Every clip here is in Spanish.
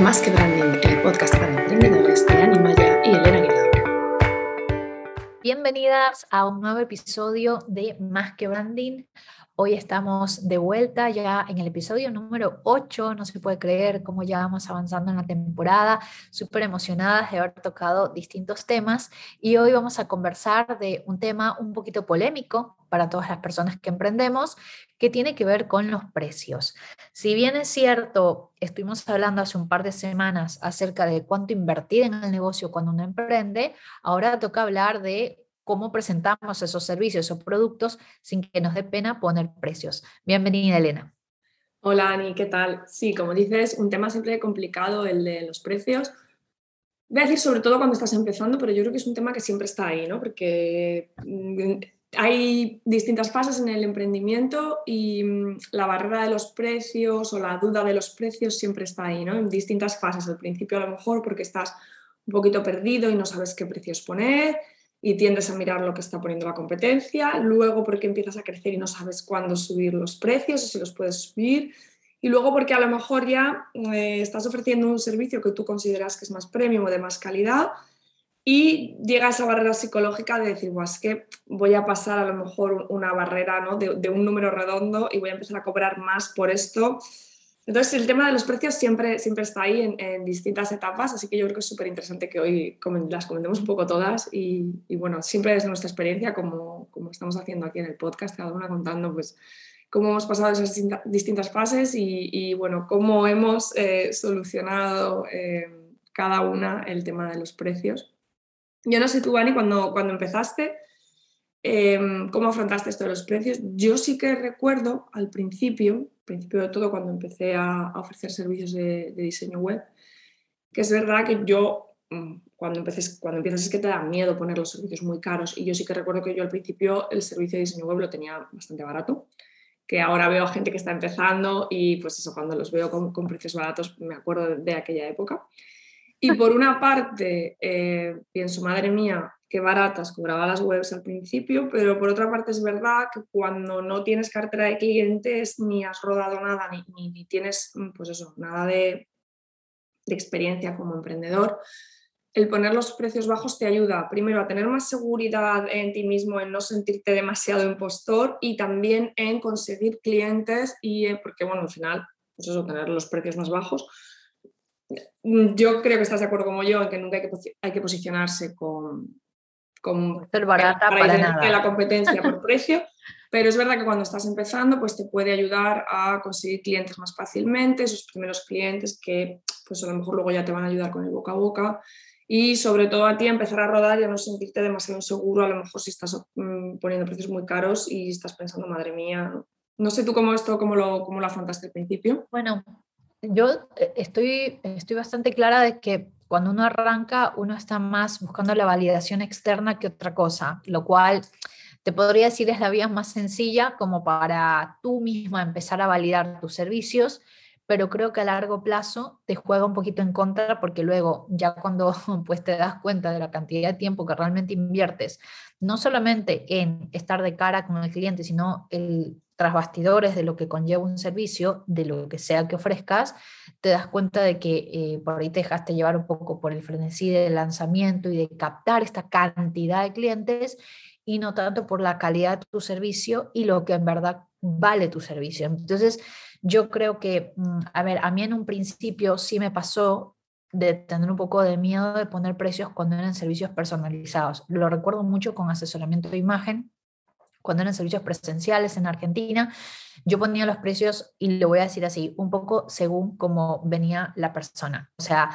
Más que Branding, el podcast para emprendedores de Animaya y Elena Aguilar. Bienvenidas a un nuevo episodio de Más que Branding. Hoy estamos de vuelta ya en el episodio número 8, no se puede creer cómo ya vamos avanzando en la temporada, súper emocionadas de haber tocado distintos temas y hoy vamos a conversar de un tema un poquito polémico para todas las personas que emprendemos, que tiene que ver con los precios. Si bien es cierto, estuvimos hablando hace un par de semanas acerca de cuánto invertir en el negocio cuando uno emprende, ahora toca hablar de cómo presentamos esos servicios o productos sin que nos dé pena poner precios. Bienvenida, Elena. Hola, Ani, ¿qué tal? Sí, como dices, un tema siempre complicado, el de los precios. Voy a decir sobre todo cuando estás empezando, pero yo creo que es un tema que siempre está ahí, ¿no? Porque mm, hay distintas fases en el emprendimiento y mm, la barrera de los precios o la duda de los precios siempre está ahí, ¿no? En distintas fases. Al principio a lo mejor porque estás un poquito perdido y no sabes qué precios poner, y tiendes a mirar lo que está poniendo la competencia, luego porque empiezas a crecer y no sabes cuándo subir los precios o si los puedes subir, y luego porque a lo mejor ya eh, estás ofreciendo un servicio que tú consideras que es más premium o de más calidad y llega esa barrera psicológica de decir, es que voy a pasar a lo mejor una barrera ¿no? de, de un número redondo y voy a empezar a cobrar más por esto entonces, el tema de los precios siempre, siempre está ahí en, distintas etapas, así que yo creo que es súper interesante que hoy las comentemos un poco todas y, bueno, siempre desde nuestra experiencia, como, como, estamos haciendo aquí en el podcast, cada una contando pues cómo hemos pasado esas distintas fases y, bueno, cómo hemos eh, solucionado eh, cada una el tema de los precios. Yo no sé tú, Ani, cuando, cuando empezaste, Em, ¿Cómo afrontaste esto de los precios? Yo sí que recuerdo al principio, principio de todo, cuando empecé a, ofrecer servicios de, diseño web, que es verdad que yo, mm, cuando, empecé, cuando empiezas es que te da miedo poner los servicios muy caros y yo sí que recuerdo que yo al principio el servicio de diseño web lo tenía bastante barato, que ahora veo gente que está empezando y pues eso, cuando los veo con, precios baratos me acuerdo de, aquella época. Y por una parte, eh, pienso, madre mía, qué baratas cobraba las webs al principio, pero por otra parte es verdad que cuando no tienes cartera de clientes ni has rodado nada, ni, ni, tienes mm, pues eso, nada de, de experiencia como emprendedor, el poner los precios bajos te ayuda primero a tener más seguridad en ti mismo, en no sentirte demasiado impostor y también en conseguir clientes y eh, porque bueno, al final, pues eso, tener los precios más bajos. Mm, yo creo que estás de acuerdo como yo en que nunca que, hay que posicionarse con, con, ser barata para, nada. la competencia por precio, pero es verdad que cuando estás empezando, pues te puede ayudar a conseguir clientes más fácilmente, esos primeros clientes que pues a lo mejor luego ya te van a ayudar con el boca a boca y sobre todo a ti empezar a rodar y a no sentirte demasiado inseguro, a lo mejor si estás mm, poniendo precios muy caros y estás pensando, madre mía, no sé tú cómo esto, cómo lo, cómo lo afrontaste al principio. Bueno, yo eh, estoy, estoy bastante clara de que cuando uno arranca, uno está más buscando la validación externa que otra cosa, lo cual te podría decir es la vía más sencilla como para tú misma empezar a validar tus servicios, pero creo que a largo plazo te juega un poquito en contra porque luego ya cuando pues te das cuenta de la cantidad de tiempo que realmente inviertes, no solamente en estar de cara con el cliente, sino el tras bastidores de lo que conlleva un servicio, de lo que sea que ofrezcas, te das cuenta de que eh, por ahí te dejaste llevar un poco por el frenesí del lanzamiento y de captar esta cantidad de clientes y no tanto por la calidad de tu servicio y lo que en verdad vale tu servicio. Entonces, yo creo que, mm, a ver, a mí en un principio sí me pasó de tener un poco de miedo de poner precios cuando eran servicios personalizados. Lo recuerdo mucho con asesoramiento de imagen cuando eran servicios presenciales en Argentina, yo ponía los precios, y lo voy a decir así, un poco según cómo venía la persona. O sea,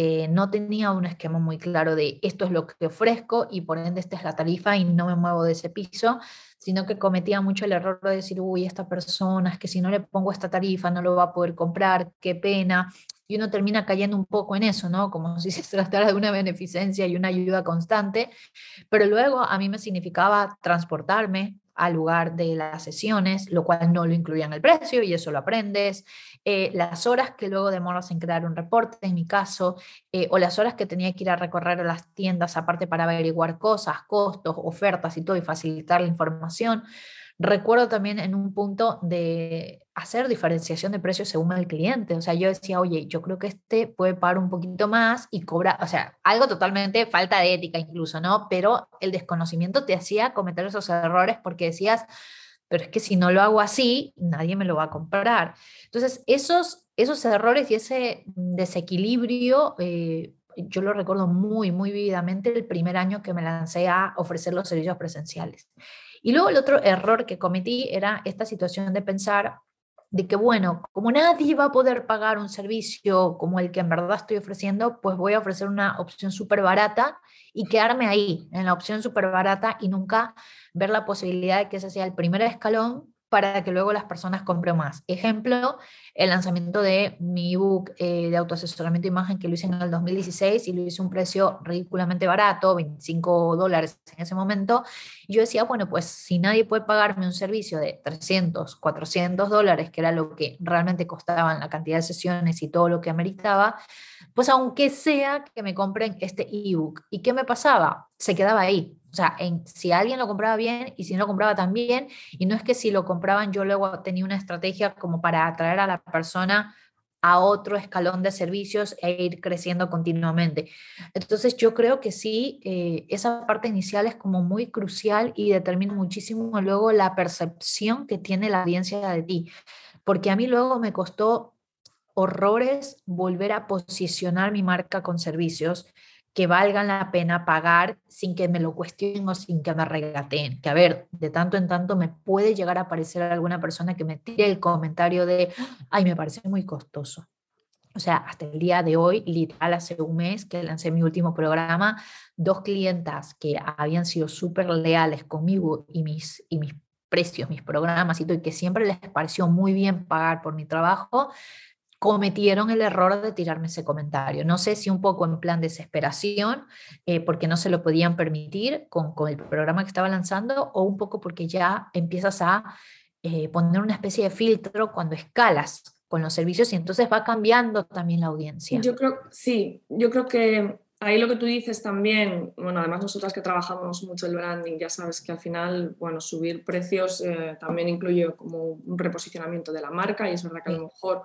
eh, no tenía un esquema muy claro de esto es lo que ofrezco y por ende esta es la tarifa y no me muevo de ese piso, sino que cometía mucho el error de decir, uy, esta persona es que si no le pongo esta tarifa no lo va a poder comprar, qué pena. Y uno termina cayendo un poco en eso, ¿no? Como si se tratara de una beneficencia y una ayuda constante. Pero luego a mí me significaba transportarme al lugar de las sesiones, lo cual no lo incluía en el precio y eso lo aprendes. Eh, las horas que luego demoras en crear un reporte, en mi caso, eh, o las horas que tenía que ir a recorrer a las tiendas aparte para averiguar cosas, costos, ofertas y todo y facilitar la información. Recuerdo también en un punto de hacer diferenciación de precios según el cliente. O sea, yo decía, oye, yo creo que este puede pagar un poquito más y cobra, o sea, algo totalmente falta de ética incluso, ¿no? Pero el desconocimiento te hacía cometer esos errores porque decías, pero es que si no lo hago así, nadie me lo va a comprar. Entonces, esos, esos errores y ese desequilibrio, eh, yo lo recuerdo muy, muy vividamente el primer año que me lancé a ofrecer los servicios presenciales. Y luego el otro error que cometí era esta situación de pensar de que, bueno, como nadie va a poder pagar un servicio como el que en verdad estoy ofreciendo, pues voy a ofrecer una opción súper barata y quedarme ahí, en la opción súper barata y nunca ver la posibilidad de que ese sea el primer escalón para que luego las personas compren más. Ejemplo, el lanzamiento de mi ebook eh, de autoasesoramiento de imagen que lo hice en el 2016 y lo hice a un precio ridículamente barato, 25 dólares en ese momento. Yo decía, bueno, pues si nadie puede pagarme un servicio de 300, 400 dólares, que era lo que realmente costaban la cantidad de sesiones y todo lo que ameritaba, pues aunque sea que me compren este ebook. ¿Y qué me pasaba? Se quedaba ahí. O sea, en, si alguien lo compraba bien y si no lo compraba también, y no es que si lo compraban yo luego tenía una estrategia como para atraer a la persona a otro escalón de servicios e ir creciendo continuamente. Entonces yo creo que sí, eh, esa parte inicial es como muy crucial y determina muchísimo luego la percepción que tiene la audiencia de ti, porque a mí luego me costó horrores volver a posicionar mi marca con servicios que valgan la pena pagar sin que me lo cuestionen o sin que me regateen. Que a ver, de tanto en tanto me puede llegar a aparecer alguna persona que me tire el comentario de, ay, me parece muy costoso. O sea, hasta el día de hoy, literal, hace un mes que lancé mi último programa, dos clientas que habían sido súper leales conmigo y mis, y mis precios, mis programas y todo, y que siempre les pareció muy bien pagar por mi trabajo, cometieron el error de tirarme ese comentario. No sé si un poco en plan desesperación, eh, porque no se lo podían permitir con, con, el programa que estaba lanzando, o un poco porque ya empiezas a eh, poner una especie de filtro cuando escalas con los servicios y entonces va cambiando también la audiencia. Yo creo, sí, yo creo que ahí lo que tú dices también, bueno, además nosotras que trabajamos mucho el branding, ya sabes que al final, bueno, subir precios eh, también incluye como un reposicionamiento de la marca y es verdad que a lo mejor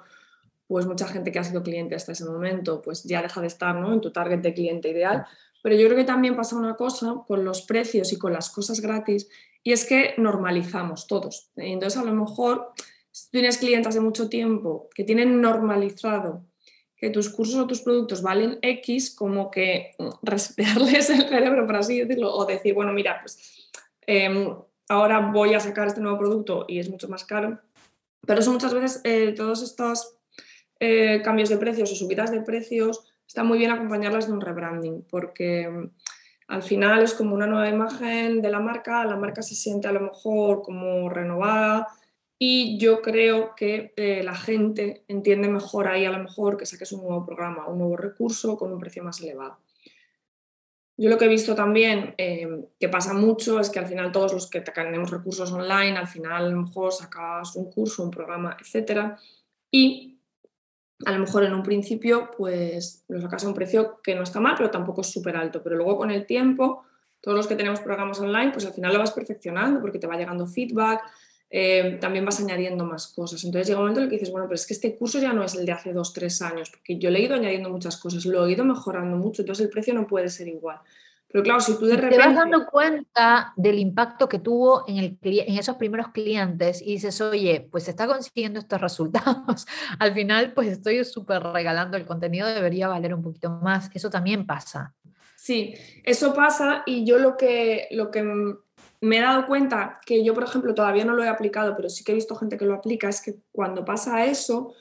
pues mucha gente que ha sido cliente hasta ese momento, pues ya deja de estar ¿no? en tu target de cliente ideal. Pero yo creo que también pasa una cosa con los precios y con las cosas gratis, y es que normalizamos todos. Entonces, a lo mejor, si tienes clientes de mucho tiempo que tienen normalizado que tus cursos o tus productos valen X, como que resetearles el cerebro, por así decirlo, o decir, bueno, mira, pues em, ahora voy a sacar este nuevo producto y es mucho más caro. Pero eso muchas veces, eh, todos estos eh, cambios de precios o subidas de precios, está muy bien acompañarlas de un rebranding, porque mm, al final es como una nueva imagen de la marca, la marca se siente a lo mejor como renovada y yo creo que eh, la gente entiende mejor ahí a lo mejor que saques un nuevo programa, un nuevo recurso con un precio más elevado. Yo lo que he visto también eh, que pasa mucho es que al final todos los que tenemos recursos online, al final a lo mejor sacas un curso, un programa, etcétera, y a lo mejor en un principio pues lo sacas a un precio que no está mal, pero tampoco es súper alto. Pero luego con el tiempo, todos los que tenemos programas online, pues al final lo vas perfeccionando porque te va llegando feedback, eh, también vas añadiendo más cosas. Entonces llega un momento en el que dices, bueno, pero es que este curso ya no es el de hace dos, tres años, porque yo le he ido añadiendo muchas cosas, lo he ido mejorando mucho, entonces el precio no puede ser igual. Pero claro, si tú de repente... Te vas dando cuenta del impacto que tuvo en, el, en esos primeros clientes y dices, oye, pues está consiguiendo estos resultados. Al final, pues estoy súper regalando el contenido, debería valer un poquito más. Eso también pasa. Sí, eso pasa y yo lo que, lo que me he dado cuenta, que yo, por ejemplo, todavía no lo he aplicado, pero sí que he visto gente que lo aplica, es que cuando pasa eso,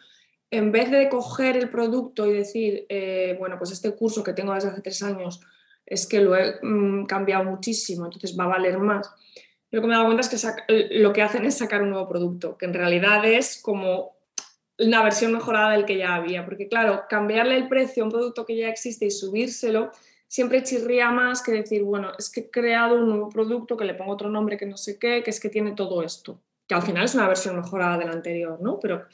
en vez de coger el producto y decir, eh, bueno, pues este curso que tengo desde hace tres años, es que lo he mm, cambiado muchísimo, entonces va a valer más. lo que me he dado cuenta es que lo que hacen es sacar un nuevo producto, que en realidad es como una versión mejorada del que ya había, porque claro, cambiarle el precio a un producto que ya existe y subírselo siempre chirría más que decir, bueno, es que he creado un nuevo producto que le pongo otro nombre que no sé qué, que es que tiene todo esto, que al final es una versión mejorada de la anterior, ¿no? Pero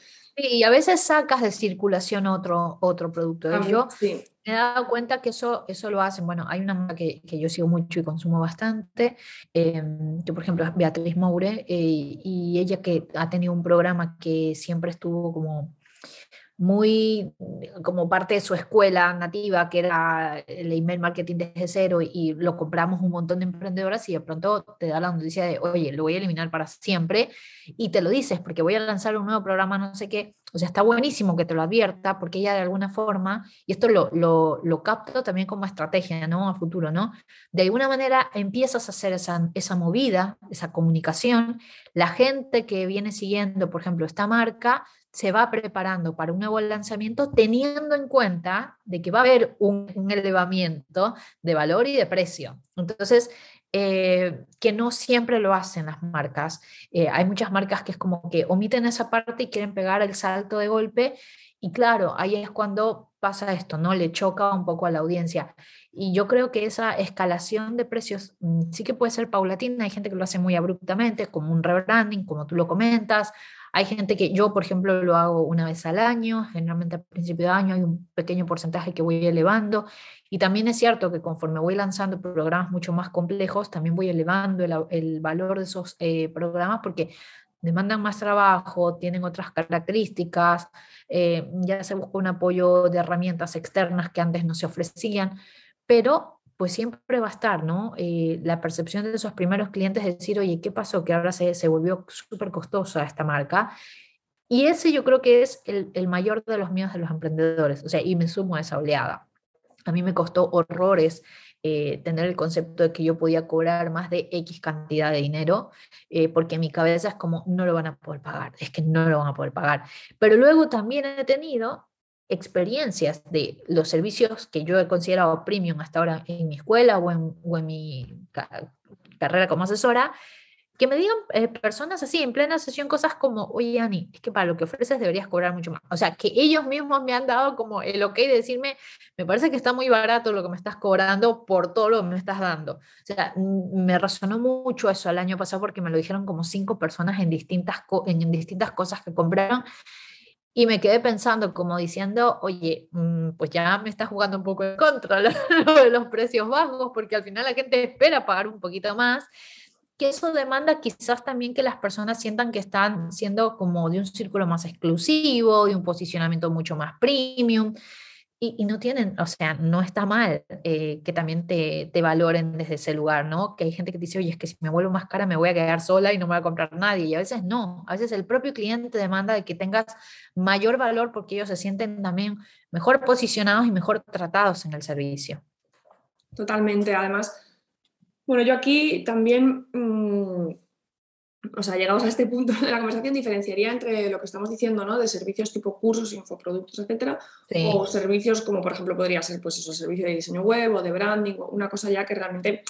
y a veces sacas de circulación otro, otro producto. yo me he dado cuenta que eso, eso lo hacen. Bueno, hay una que, que yo sigo mucho y consumo bastante, eh, que por ejemplo es Beatriz Moure, eh, y ella que ha tenido un programa que siempre estuvo como muy como parte de su escuela nativa, que era el email marketing desde cero, y lo compramos un montón de emprendedoras y de pronto te da la noticia de, oye, lo voy a eliminar para siempre, y te lo dices porque voy a lanzar un nuevo programa, no sé qué. O sea, está buenísimo que te lo advierta, porque ella de alguna forma, y esto lo, lo, lo capto también como estrategia, ¿no? A futuro, ¿no? De alguna manera empiezas a hacer esa, esa movida, esa comunicación, la gente que viene siguiendo, por ejemplo, esta marca, se va preparando para un nuevo lanzamiento teniendo en cuenta de que va a haber un, elevamiento de valor y de precio. Entonces, eh, que no siempre lo hacen las marcas. Eh, hay muchas marcas que es como que omiten esa parte y quieren pegar el salto de golpe. Y claro, ahí es cuando pasa esto, ¿no? Le choca un poco a la audiencia. Y yo creo que esa escalación de precios mm, sí que puede ser paulatina. Hay gente que lo hace muy abruptamente, como un rebranding, como tú lo comentas. Hay gente que yo, por ejemplo, lo hago una vez al año, generalmente al principio de año hay un pequeño porcentaje que voy elevando. Y también es cierto que conforme voy lanzando programas mucho más complejos, también voy elevando el, valor de esos eh, programas porque demandan más trabajo, tienen otras características, eh, ya se busca un apoyo de herramientas externas que antes no se ofrecían, pero pues siempre va a estar, ¿no? Eh, la percepción de esos primeros clientes es decir, oye, ¿qué pasó? Que ahora se, se volvió súper costosa esta marca. Y ese yo creo que es el, el, mayor de los miedos de los emprendedores, o sea, y me sumo a esa oleada. A mí me costó horrores eh, tener el concepto de que yo podía cobrar más de X cantidad de dinero, eh, porque en mi cabeza es como, no lo van a poder pagar, es que no lo van a poder pagar. Pero luego también he tenido experiencias de los servicios que yo he considerado premium hasta ahora en mi escuela o en, o en mi carrera como asesora, que me digan eh, personas así en plena sesión cosas como, oye, Ani, es que para lo que ofreces deberías cobrar mucho más. O sea, que ellos mismos me han dado como el ok de decirme, me parece que está muy barato lo que me estás cobrando por todo lo que me estás dando. O sea, me resonó mucho eso el año pasado porque me lo dijeron como cinco personas en distintas, en distintas cosas que compraron y me quedé pensando, como diciendo, oye, mm, pues ya me está jugando un poco en contra lo de los precios bajos, porque al final la gente espera pagar un poquito más, que eso demanda quizás también que las personas sientan que están siendo como de un círculo más exclusivo, de un posicionamiento mucho más premium y, no tienen, o sea, no está mal eh, que también te, te, valoren desde ese lugar, ¿no? Que hay gente que dice, oye, es que si me vuelvo más cara me voy a quedar sola y no me voy a comprar nadie. Y a veces no, a veces el propio cliente demanda de que tengas mayor valor porque ellos se sienten también mejor posicionados y mejor tratados en el servicio. Totalmente, además, bueno, yo aquí también... Mm, o sea, llegados a este punto de la conversación, diferenciaría entre lo que estamos diciendo, ¿no? De servicios tipo cursos, infoproductos, etcétera, o servicios como, por ejemplo, podría ser, pues eso, servicio de diseño web o de branding, una cosa ya que realmente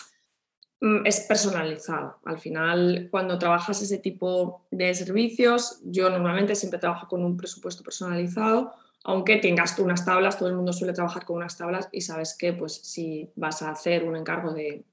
mm, es personalizado. Al final, cuando trabajas ese tipo de servicios, yo normalmente siempre trabajo con un presupuesto personalizado, aunque tengas tú unas tablas, todo el mundo suele trabajar con unas tablas y sabes que, pues, si vas a hacer un encargo de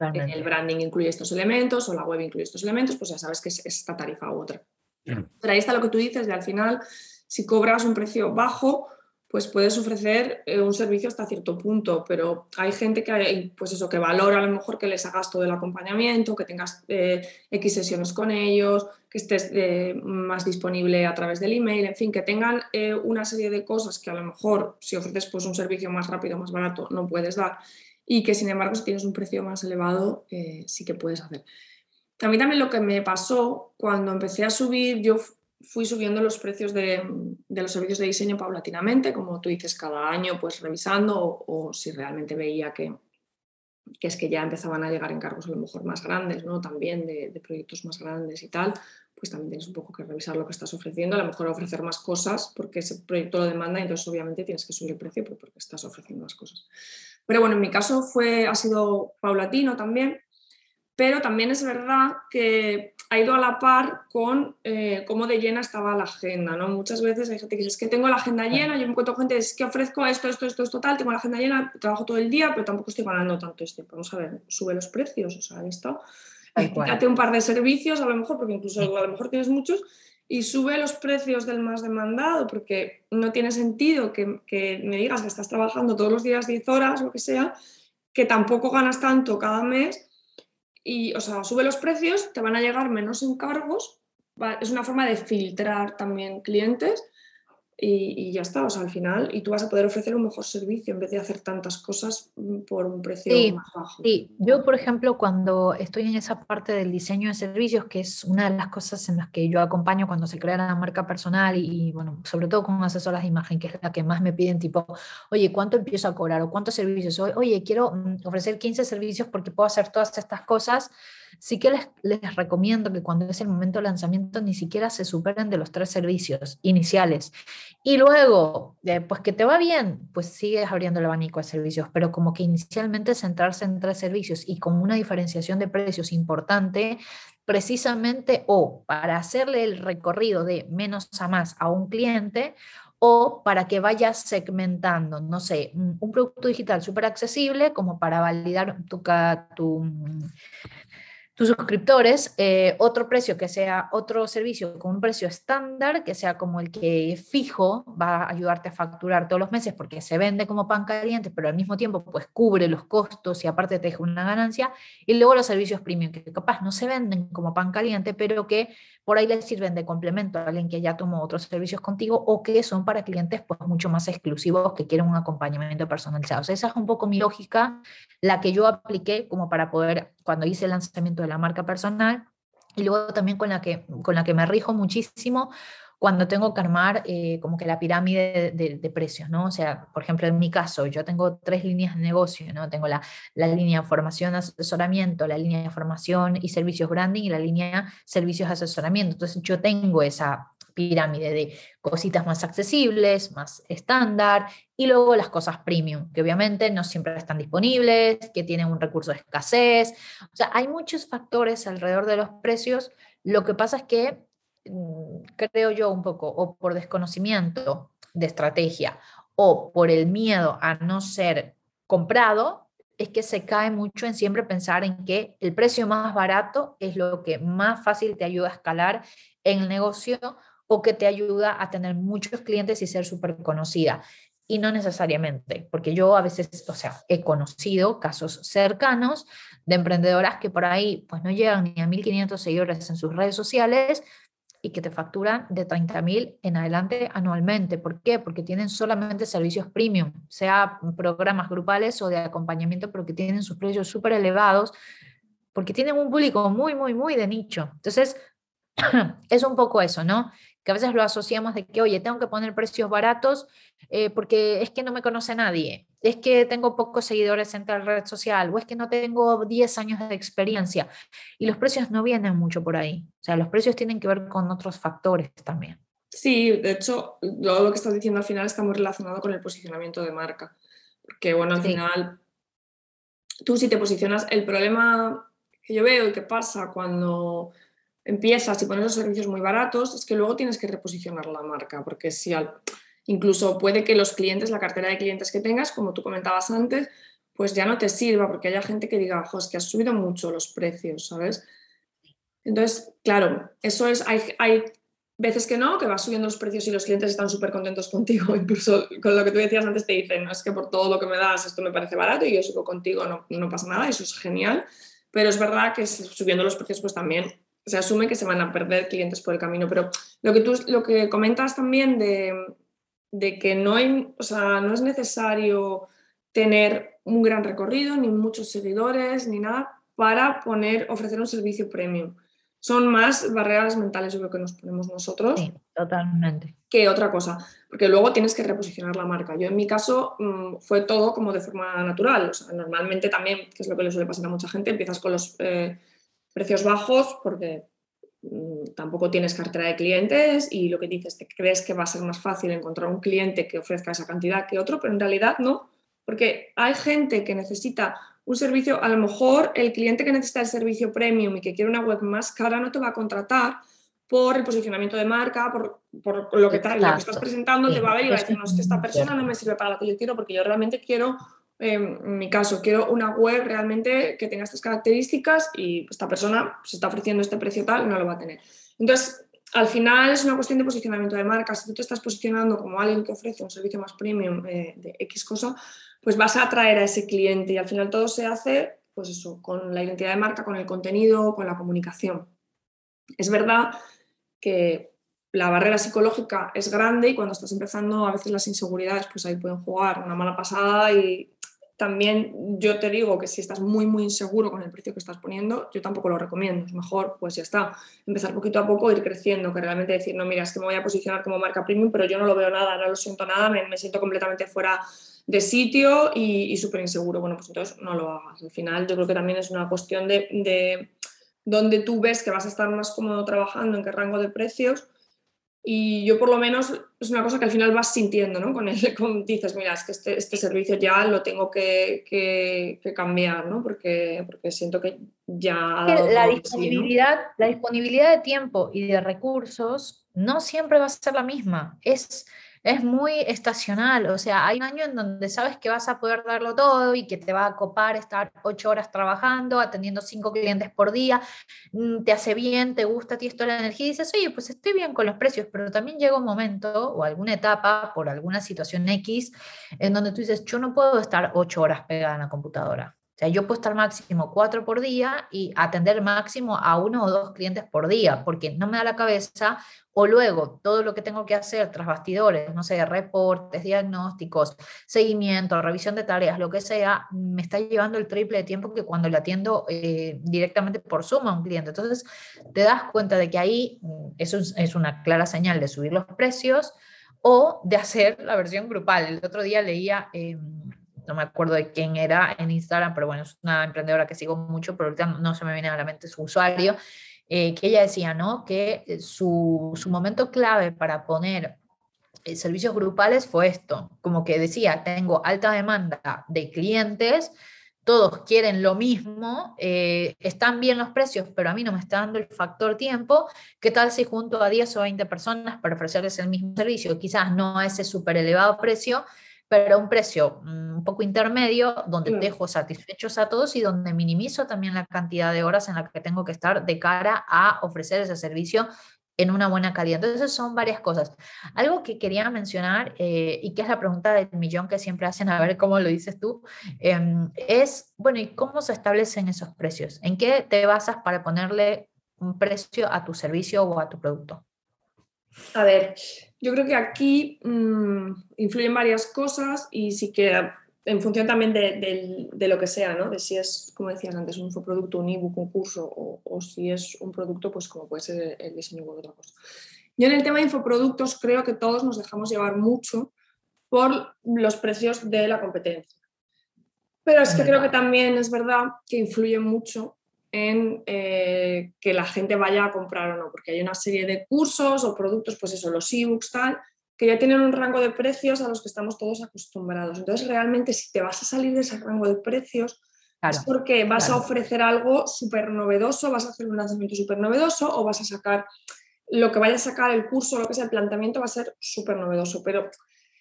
el branding incluye estos elementos o la web incluye estos elementos, pues ya sabes que es esta tarifa u otra. Pero ahí está lo que tú dices de al final, si cobras un precio bajo, pues puedes ofrecer eh, un servicio hasta cierto punto, pero hay gente que, pues eso, que valora a lo mejor que les hagas todo el acompañamiento, que tengas eh, X sesiones con ellos, que estés eh, más disponible a través del email, en fin, que tengan una serie de cosas que a lo mejor si ofreces pues, un servicio más rápido, más barato, no puedes dar y que sin embargo si tienes un precio más elevado eh, sí que puedes hacer. A mí también lo que me pasó cuando empecé a subir, yo fui subiendo los precios de, los servicios de diseño paulatinamente, como tú dices, cada año pues revisando o, si realmente veía que, es que ya empezaban a llegar encargos a lo mejor más grandes, ¿no? también de, de proyectos más grandes y tal, pues también tienes un poco que revisar lo que estás ofreciendo, a lo mejor ofrecer más cosas porque ese proyecto lo demanda entonces obviamente tienes que subir el precio porque estás ofreciendo más cosas. Pero bueno, en mi caso fue, ha sido paulatino también, pero también es verdad que ha ido a la par con eh, cómo de llena estaba la agenda, ¿no? Muchas veces hay gente que dice, es que tengo la agenda llena, yo me encuentro gente, es que ofrezco esto, esto, esto, esto, tal, tengo la agenda llena, trabajo todo el día, pero tampoco estoy ganando tanto este. Vamos a ver, sube los precios, o sea, esto. Date un par de servicios, a lo mejor, porque incluso a lo mejor tienes muchos, y sube los precios del más demandado, porque no tiene sentido que, me digas que estás trabajando todos los días 10 horas, lo que sea, que tampoco ganas tanto cada mes. Y, o sea, sube los precios, te van a llegar menos encargos, es una forma de filtrar también clientes y, ya está, o sea, al final, y tú vas a poder ofrecer un mejor servicio en vez de hacer tantas cosas mm, por un precio más bajo. Sí, yo por ejemplo, cuando estoy en esa parte del diseño de servicios, que es una de las cosas en las que yo acompaño cuando se crea la marca personal y, bueno, sobre todo con asesoras de imagen, que es la que más me piden, tipo, oye, ¿cuánto empiezo a cobrar? ¿O cuántos servicios? Oye, quiero mm, ofrecer 15 servicios porque puedo hacer todas estas cosas sí que les, les, recomiendo que cuando es el momento de lanzamiento ni siquiera se superen de los tres servicios iniciales. Y luego, eh, pues que te va bien, pues sigues abriendo el abanico de servicios, pero como que inicialmente centrarse en tres servicios y con una diferenciación de precios importante, precisamente o para hacerle el recorrido de menos a más a un cliente o para que vayas segmentando, no sé, un producto digital súper accesible como para validar tu, tu tus suscriptores, eh, otro precio que sea otro servicio con un precio estándar, que sea como el que fijo, va a ayudarte a facturar todos los meses porque se vende como pan caliente, pero al mismo tiempo pues cubre los costos y aparte te deja una ganancia. Y luego los servicios premium, que capaz no se venden como pan caliente, pero que por ahí les sirven de complemento a alguien que ya tomó otros servicios contigo o que son para clientes pues mucho más exclusivos que quieren un acompañamiento personalizado. esa es un poco mi lógica, la que yo apliqué como para poder, cuando hice el lanzamiento de la marca personal, y luego también con la que, con la que me rijo muchísimo cuando tengo que armar eh, como que la pirámide de, precios, ¿no? O sea, por ejemplo, en mi caso, yo tengo tres líneas de negocio, ¿no? Tengo la, la línea formación, asesoramiento, la línea de formación y servicios branding y la línea servicios asesoramiento. Entonces, yo tengo esa pirámide de cositas más accesibles, más estándar, y luego las cosas premium, que obviamente no siempre están disponibles, que tienen un recurso de escasez. O sea, hay muchos factores alrededor de los precios. Lo que pasa es que creo yo un poco, o por desconocimiento de estrategia, o por el miedo a no ser comprado, es que se cae mucho en siempre pensar en que el precio más barato es lo que más fácil te ayuda a escalar en el negocio o que te ayuda a tener muchos clientes y ser súper conocida. Y no necesariamente, porque yo a veces, o sea, he conocido casos cercanos de emprendedoras que por ahí pues no llegan ni a 1.500 seguidores en sus redes sociales, y que te facturan de 30.000 en adelante anualmente. ¿Por qué? Porque tienen solamente servicios premium, sea programas grupales o de acompañamiento, pero que tienen sus precios súper elevados, porque tienen un público muy, muy, muy de nicho. Entonces, es un poco eso, ¿no? que a veces lo asociamos de que, oye, tengo que poner precios baratos eh, porque es que no me conoce nadie, es que tengo pocos seguidores en tal red social o es que no tengo 10 años de experiencia. Y los precios no vienen mucho por ahí. O sea, los precios tienen que ver con otros factores también. Sí, de hecho, lo que estás diciendo al final está muy relacionado con el posicionamiento de marca. Porque, bueno, al final, tú si te posicionas, el problema que yo veo y que pasa cuando empiezas y pones los servicios muy baratos, es que luego tienes que reposicionar la marca, porque si incluso puede que los clientes, la cartera de clientes que tengas, como tú comentabas antes, pues ya no te sirva, porque haya gente que diga, es que has subido mucho los precios, ¿sabes? Entonces, claro, eso es, hay, hay veces que no, que vas subiendo los precios y los clientes están súper contentos contigo, incluso con lo que tú decías antes te dicen, no es que por todo lo que me das esto me parece barato y yo sigo contigo, no, no pasa nada, eso es genial, pero es verdad que subiendo los precios pues también se asume que se van a perder clientes por el camino, pero lo que tú lo que comentas también de, que no, hay, o sea, no es necesario tener un gran recorrido, ni muchos seguidores, ni nada, para poner, ofrecer un servicio premium. Son más barreras mentales, yo creo que nos ponemos nosotros. Sí, totalmente. Que otra cosa, porque luego tienes que reposicionar la marca. Yo en mi caso mm, fue todo como de forma natural. O sea, normalmente también, que es lo que le suele pasar a mucha gente, empiezas con los eh, precios bajos porque tampoco tienes cartera de clientes y lo que dices, te crees que va a ser más fácil encontrar un cliente que ofrezca esa cantidad que otro, pero en realidad no, porque hay gente que necesita un servicio, a lo mejor el cliente que necesita el servicio premium y que quiere una web más cara no te va a contratar por el posicionamiento de marca, por, lo, que, estás presentando, te va a ver y va a decir, no, es que esta persona no me sirve para lo que yo quiero porque yo realmente quiero en mi caso, quiero una web realmente que tenga estas características y esta persona se está ofreciendo este precio tal, no lo va a tener. Entonces, al final es una cuestión de posicionamiento de marca. Si tú te estás posicionando como alguien que ofrece un servicio más premium eh, de X cosa, pues vas a atraer a ese cliente y al final todo se hace, pues eso, con la identidad de marca, con el contenido, con la comunicación. Es verdad que la barrera psicológica es grande y cuando estás empezando a veces las inseguridades pues ahí pueden jugar una mala pasada y también yo te digo que si estás muy, muy inseguro con el precio que estás poniendo, yo tampoco lo recomiendo. Es mejor, pues ya está, empezar poquito a poco, ir creciendo, que realmente decir, no, mira, es que me voy a posicionar como marca premium, pero yo no lo veo nada, no lo siento nada, me, siento completamente fuera de sitio y, súper inseguro. Bueno, pues entonces no lo hagas. Al final yo creo que también es una cuestión de, de donde tú ves que vas a estar más cómodo trabajando, en qué rango de precios y yo por lo menos es una cosa que al final vas sintiendo, ¿no? Con él, dices, mira, es que este, este servicio ya lo tengo que, que, cambiar, ¿no? Porque, porque siento que ya... la, disponibilidad, la disponibilidad de tiempo y de recursos no siempre va a ser la misma. Es es muy estacional, o sea, hay un año en donde sabes que vas a poder darlo todo y que te va a copar estar ocho horas trabajando, atendiendo cinco clientes por día, mm, te hace bien, te gusta a ti esto la energía y dices, oye, pues estoy bien con los precios, pero también llega un momento o alguna etapa por alguna situación X en donde tú dices, yo no puedo estar ocho horas pegada en la computadora. O sea, yo puedo estar máximo cuatro por día y atender máximo a uno o dos clientes por día, porque no me da la cabeza o luego todo lo que tengo que hacer tras bastidores, no sé, reportes, diagnósticos, seguimiento, revisión de tareas, lo que sea, me está llevando el triple de tiempo que cuando le atiendo eh, directamente por suma a un cliente. Entonces, te das cuenta de que ahí mm, eso es, una clara señal de subir los precios o de hacer la versión grupal. El otro día leía... no me acuerdo de quién era en Instagram, pero bueno, es una emprendedora que sigo mucho, pero ahorita no se me viene a la mente su usuario, eh, que ella decía, ¿no? Que eh, su, su momento clave para poner eh, servicios grupales fue esto, como que decía, tengo alta demanda de clientes, todos quieren lo mismo, están bien los precios, pero a mí no me está dando el factor tiempo, ¿qué tal si junto a 10 o 20 personas para ofrecerles el mismo servicio? Quizás no a ese súper elevado precio, pero a un precio mm, un poco intermedio, donde dejo satisfechos a todos y donde minimizo también la cantidad de horas en la que tengo que estar de cara a ofrecer ese servicio en una buena calidad. Entonces son varias cosas. Algo que quería mencionar eh, y que es la pregunta del millón que siempre hacen, a ver cómo lo dices tú, em, es, bueno, ¿y cómo se establecen esos precios? ¿En qué te basas para ponerle un precio a tu servicio o a tu producto? A ver, yo creo que aquí mmm, influyen varias cosas y sí que en función también de, lo que sea, ¿no? De si es, como decías antes, un infoproducto, un ebook, un curso o, si es un producto, pues como puede ser el diseño web otra cosa. Yo en el tema de infoproductos creo que todos nos dejamos llevar mucho por los precios de la competencia. Pero es que creo que también es verdad que influye mucho en eh, que la gente vaya a comprar o no, porque hay una serie de cursos o productos, pues eso, los ebooks, tal, que ya tienen un rango de precios a los que estamos todos acostumbrados. Entonces, realmente, si te vas a salir de ese rango de precios, es porque vas a ofrecer algo súper novedoso, vas a hacer un lanzamiento súper novedoso o vas a sacar lo que vaya a sacar el curso, lo que sea el planteamiento, va a ser súper novedoso. Pero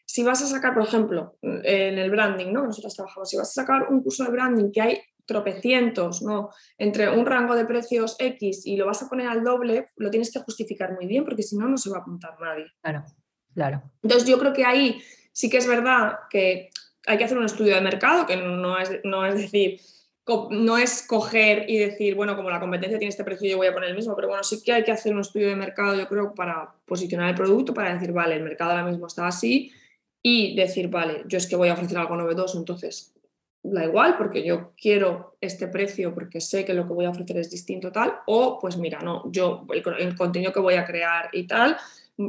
si vas a sacar, por ejemplo, en el branding, ¿no? Nosotros trabajamos, si vas a sacar un curso de branding que hay tropecientos, ¿no? Entre un rango de precios X y lo vas a poner al doble, lo tienes que justificar muy bien porque si no, no se va a apuntar nadie. Claro, claro. Entonces yo creo que ahí sí que es verdad que hay que hacer un estudio de mercado, que no es, no es decir, no es coger y decir, bueno, como la competencia tiene este precio, yo voy a poner el mismo, pero bueno, sí que hay que hacer un estudio de mercado, yo creo, para posicionar el producto, para decir, vale, el mercado ahora mismo está así y decir, vale, yo es que voy a ofrecer algo novedoso, entonces da igual porque yo quiero este precio porque sé que lo que voy a ofrecer es distinto tal, o pues mira, no, yo el, contenido que voy a crear y tal,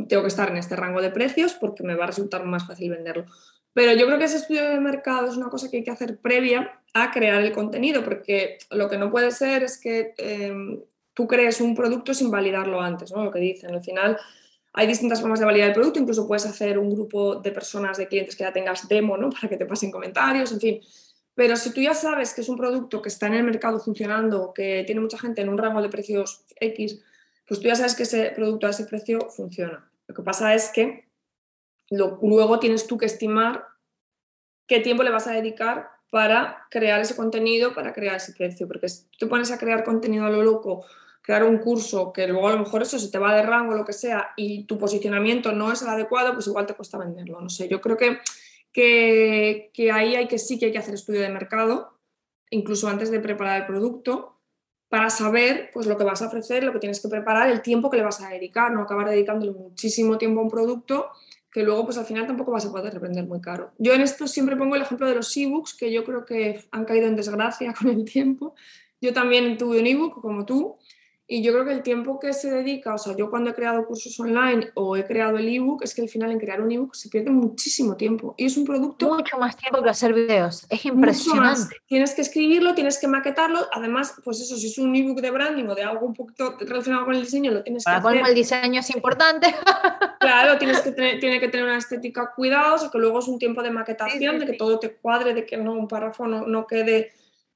tengo que estar en este rango de precios porque me va a resultar más fácil venderlo. Pero yo creo que ese estudio de mercado es una cosa que hay que hacer previa a crear el contenido, porque lo que no puede ser es que em, tú crees un producto sin validarlo antes, ¿no? Lo que dicen. Al final hay distintas formas de validar el producto, incluso puedes hacer un grupo de personas, de clientes que ya tengas demo, ¿no? Para que te pasen comentarios, en fin. Pero si tú ya sabes que es un producto que está en el mercado funcionando, que tiene mucha gente en un rango de precios X, pues tú ya sabes que ese producto a ese precio funciona. Lo que pasa es que luego tienes tú que estimar qué tiempo le vas a dedicar para crear ese contenido, para crear ese precio. Porque si tú pones a crear contenido a lo loco, crear un curso que luego a lo mejor eso se te va de rango lo que sea y tu posicionamiento no es el adecuado, pues igual te cuesta venderlo. No sé, yo creo que, que, ahí hay que sí que hay que hacer estudio de mercado, incluso antes de preparar el producto para saber pues, lo que vas a ofrecer, lo que tienes que preparar, el tiempo que le vas a dedicar, no acabar dedicándole muchísimo tiempo a un producto que luego pues al final tampoco vas a poder revender muy caro. Yo en esto siempre pongo el ejemplo de los ebooks, que yo creo que han caído en desgracia con el tiempo. Yo también tuve un ebook como tú y yo creo que el tiempo que se dedica, o sea, yo cuando he creado cursos online o he creado el ebook, es que al final en crear un ebook se pierde muchísimo tiempo. Y es un producto... Mucho más tiempo que hacer videos. Es impresionante. Tienes que escribirlo, tienes que maquetarlo. Además, pues eso, si es un ebook de branding o de algo un poquito relacionado con el diseño, lo tienes que hacer. El diseño es importante. Claro, tienes que tener, tiene que tener una estética cuidada, o sea, que luego es un tiempo de maquetación, de que todo te cuadre, de que no un párrafo no, no quede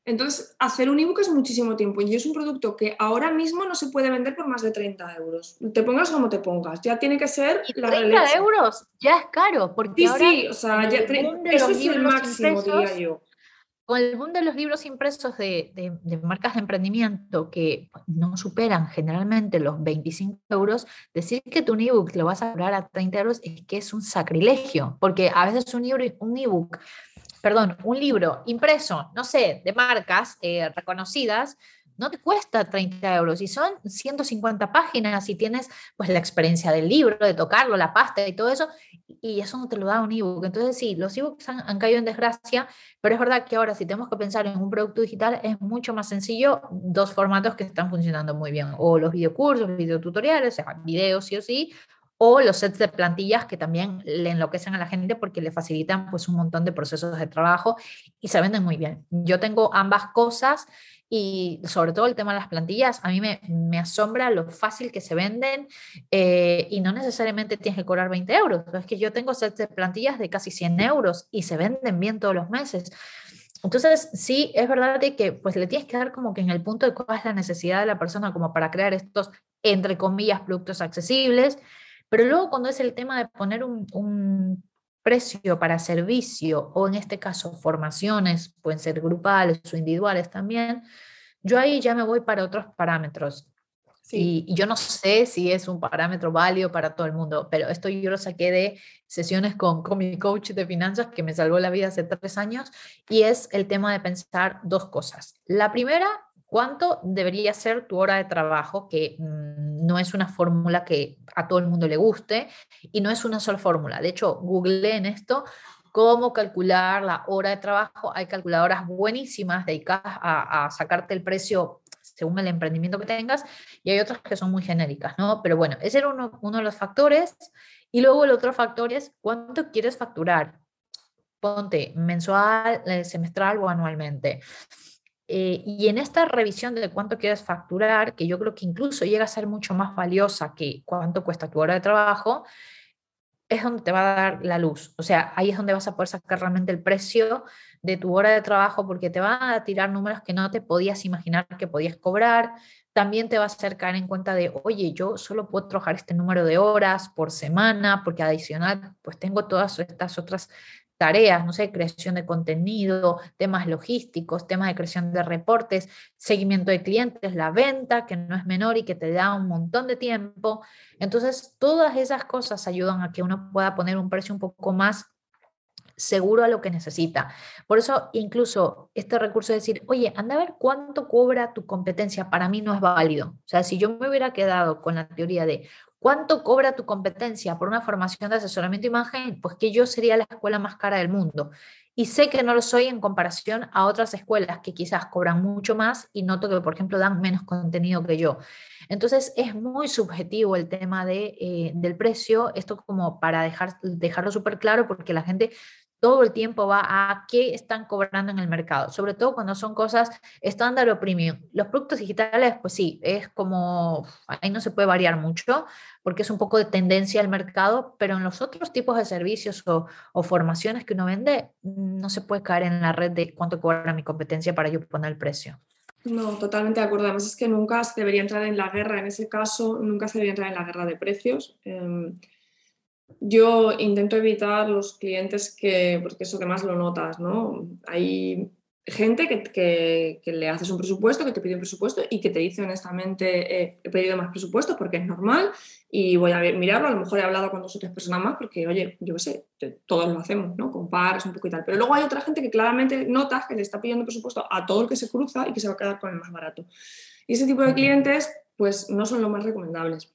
entonces, hacer un ebook es muchísimo tiempo y es un producto que ahora mismo no se puede vender por más de 30 euros. Te pongas como te pongas, ya tiene que ser la 30 euros ya es caro, porque sí, ahora sí, o sea, ya, eso es el máximo, diría yo. Con el boom de los libros impresos de, de, marcas de emprendimiento que no superan generalmente los 25 euros, decir que tu ebook lo vas a cobrar a 30 euros es que es un sacrilegio, porque a veces un ebook, un ebook perdón, un libro impreso, no sé, de marcas eh, reconocidas, no te cuesta 30 euros y son 150 páginas y tienes pues la experiencia del libro, de tocarlo, la pasta y todo eso, y eso no te lo da un ebook. Entonces sí, los ebooks han, han, caído en desgracia, pero es verdad que ahora si tenemos que pensar en un producto digital es mucho más sencillo, dos formatos que están funcionando muy bien, o los videocursos, videotutoriales, o sea, videos sí o sí, o los sets de plantillas que también le enloquecen a la gente porque le facilitan pues un montón de procesos de trabajo y se venden muy bien. Yo tengo ambas cosas y sobre todo el tema de las plantillas, a mí me, me asombra lo fácil que se venden eh, y no necesariamente tienes que cobrar 20 euros. Es que yo tengo sets de plantillas de casi 100 euros y se venden bien todos los meses. Entonces, sí, es verdad que pues le tienes que dar como que en el punto de cuál es la necesidad de la persona como para crear estos, entre comillas, productos accesibles pero luego cuando es el tema de poner un, precio para servicio o en este caso formaciones, pueden ser grupales o individuales también, yo ahí ya me voy para otros parámetros. Y, yo no sé si es un parámetro válido para todo el mundo, pero esto yo lo saqué de sesiones con, con mi coach de finanzas que me salvó la vida hace tres años y es el tema de pensar dos cosas. La primera ¿Cuánto debería ser tu hora de trabajo? Que mm, no es una fórmula que a todo el mundo le guste y no es una sola fórmula. De hecho, googleé en esto cómo calcular la hora de trabajo. Hay calculadoras buenísimas dedicadas a, sacarte el precio según el emprendimiento que tengas y hay otras que son muy genéricas, ¿no? Pero bueno, ese era uno, uno de los factores. Y luego el otro factor es cuánto quieres facturar. Ponte mensual, eh, semestral o anualmente. Eh, y en esta revisión de cuánto quieres facturar, que yo creo que incluso llega a ser mucho más valiosa que cuánto cuesta tu hora de trabajo, es donde te va a dar la luz. O sea, ahí es donde vas a poder sacar realmente el precio de tu hora de trabajo porque te va a tirar números que no te podías imaginar que podías cobrar. También te va a hacer caer en cuenta de, oye, yo solo puedo trabajar este número de horas por semana porque adicional, pues tengo todas estas otras tareas, no sé, creación de contenido, temas logísticos, temas de creación de reportes, seguimiento de clientes, la venta, que no es menor y que te da un montón de tiempo. Entonces, todas esas cosas ayudan a que uno pueda poner un precio un poco más seguro a lo que necesita. Por eso, incluso este recurso de decir, oye, anda a ver cuánto cobra tu competencia, para mí no es válido. O sea, si yo me hubiera quedado con la teoría de ¿Cuánto cobra tu competencia por una formación de asesoramiento de imagen? Pues que yo sería la escuela más cara del mundo. Y sé que no lo soy en comparación a otras escuelas que quizás cobran mucho más y noto que, por ejemplo, dan menos contenido que yo. Entonces, es muy subjetivo el tema de, eh, del precio. Esto como para dejar, dejarlo súper claro, porque la gente todo el tiempo va a qué están cobrando en el mercado, sobre todo cuando son cosas estándar o premium. Los productos digitales, pues sí, es como, ahí no se puede variar mucho porque es un poco de tendencia al mercado, pero en los otros tipos de servicios o, o formaciones que uno vende, no se puede caer en la red de cuánto cobra mi competencia para yo poner el precio. No, totalmente de acuerdo. Además es que nunca se debería entrar en la guerra, en ese caso, nunca se debería entrar en la guerra de precios. Em, yo intento evitar los clientes que, porque eso además lo notas, ¿no? Hay gente que, le haces un presupuesto, que te pide un presupuesto y que te dice honestamente eh, he pedido más presupuesto porque es normal y voy a mirarlo, a lo mejor he hablado con dos o tres personas más porque, oye, yo qué sé, todos lo hacemos, ¿no? Comparas un poco y tal. Pero luego hay otra gente que claramente notas que le está pidiendo presupuesto a todo el que se cruza y que se va a quedar con el más barato. Y ese tipo de clientes, pues no son los más recomendables.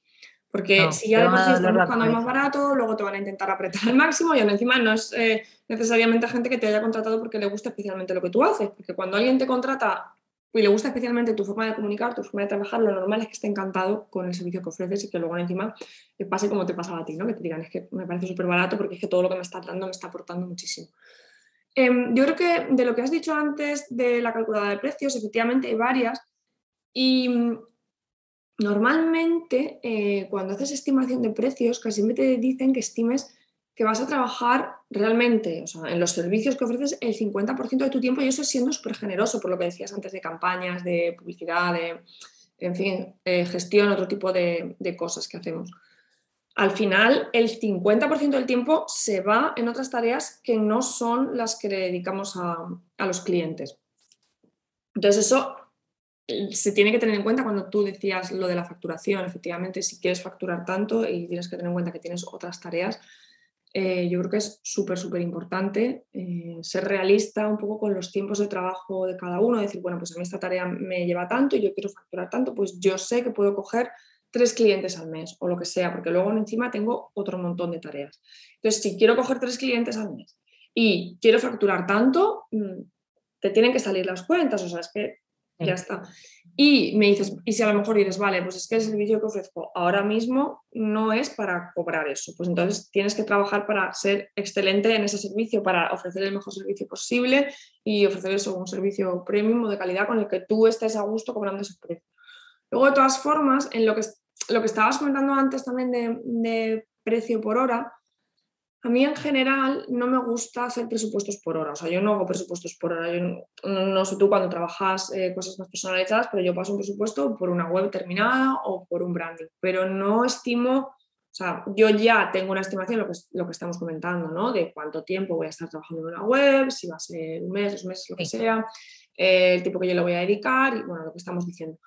Porque si ya de por sí estás buscando el más barato, luego te van a intentar apretar al máximo y encima no es eh, necesariamente gente que te haya contratado porque le gusta especialmente lo que tú haces. Porque cuando alguien te contrata y le gusta especialmente tu forma de comunicar, tu forma de trabajar, lo normal es que esté encantado con el servicio que ofreces y que luego encima te pase como te pasaba a ti, ¿no? Que te digan, es que me parece súper barato porque es que todo lo que me está dando me está aportando muchísimo. Em, yo creo que de lo que has dicho antes de la calculadora de precios, efectivamente hay varias. Y Normalmente, eh, cuando haces estimación de precios, casi siempre te dicen que estimes que vas a trabajar realmente, o sea, en los servicios que ofreces el 50% de tu tiempo y eso es siendo súper generoso, por lo que decías antes de campañas, de publicidad, de, en fin, gestión, otro tipo de, cosas que hacemos. Al final, el 50% del tiempo se va en otras tareas que no son las que le dedicamos a, a los clientes. Entonces, eso se tiene que tener en cuenta cuando tú decías lo de la facturación, efectivamente, si quieres facturar tanto y tienes que tener en cuenta que tienes otras tareas, eh, yo creo que es súper, súper importante eh, ser realista un poco con los tiempos de trabajo de cada uno, decir, bueno, pues a mí esta tarea me lleva tanto y yo quiero facturar tanto, pues yo sé que puedo coger tres clientes al mes o lo que sea, porque luego encima tengo otro montón de tareas. Entonces, si quiero coger tres clientes al mes y quiero facturar tanto, mm, te tienen que salir las cuentas, o sea, es que ya está. Y me dices, y si a lo mejor dices, vale, pues es que el servicio que ofrezco ahora mismo no es para cobrar eso, pues entonces tienes que trabajar para ser excelente en ese servicio, para ofrecer el mejor servicio posible y ofrecer eso, un servicio premium de calidad con el que tú estés a gusto cobrando ese precio. Luego, de todas formas, en lo que, lo que estabas comentando antes también de, de precio por hora, a mí en general no me gusta hacer presupuestos por hora, o sea, yo no hago presupuestos por hora, yo no, sé tú cuando trabajas eh, cosas más personalizadas, pero yo paso un presupuesto por una web terminada o por un branding, pero no estimo, o sea, yo ya tengo una estimación, lo que, lo que estamos comentando, ¿no? De cuánto tiempo voy a estar trabajando en una web, si va a ser un mes, dos meses, lo que sea, eh, el tiempo que yo le voy a dedicar y bueno, lo que estamos diciendo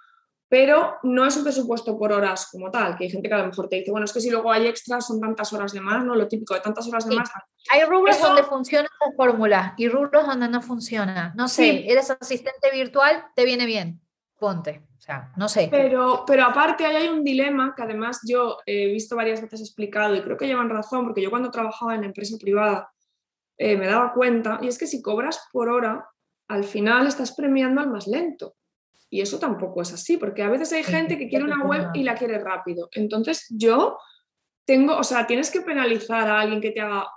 pero no es un presupuesto por horas como tal, que hay gente que a lo mejor te dice, bueno, es que si luego hay extras son tantas horas de más, ¿no? Lo típico de tantas horas de más. Hay rubros donde funciona esa fórmula y rubros donde no funciona. No sé, eres asistente virtual, te viene bien, ponte. O sea, no sé. Pero, pero aparte ahí hay un dilema que además yo he visto varias veces explicado y creo que llevan razón, porque yo cuando trabajaba en la empresa privada eh, me daba cuenta, y es que si cobras por hora, al final estás premiando al más lento. Y eso tampoco es así, porque a veces hay gente que quiere una web y la quiere rápido. Entonces yo tengo, o sea, tienes que penalizar a alguien que te haga,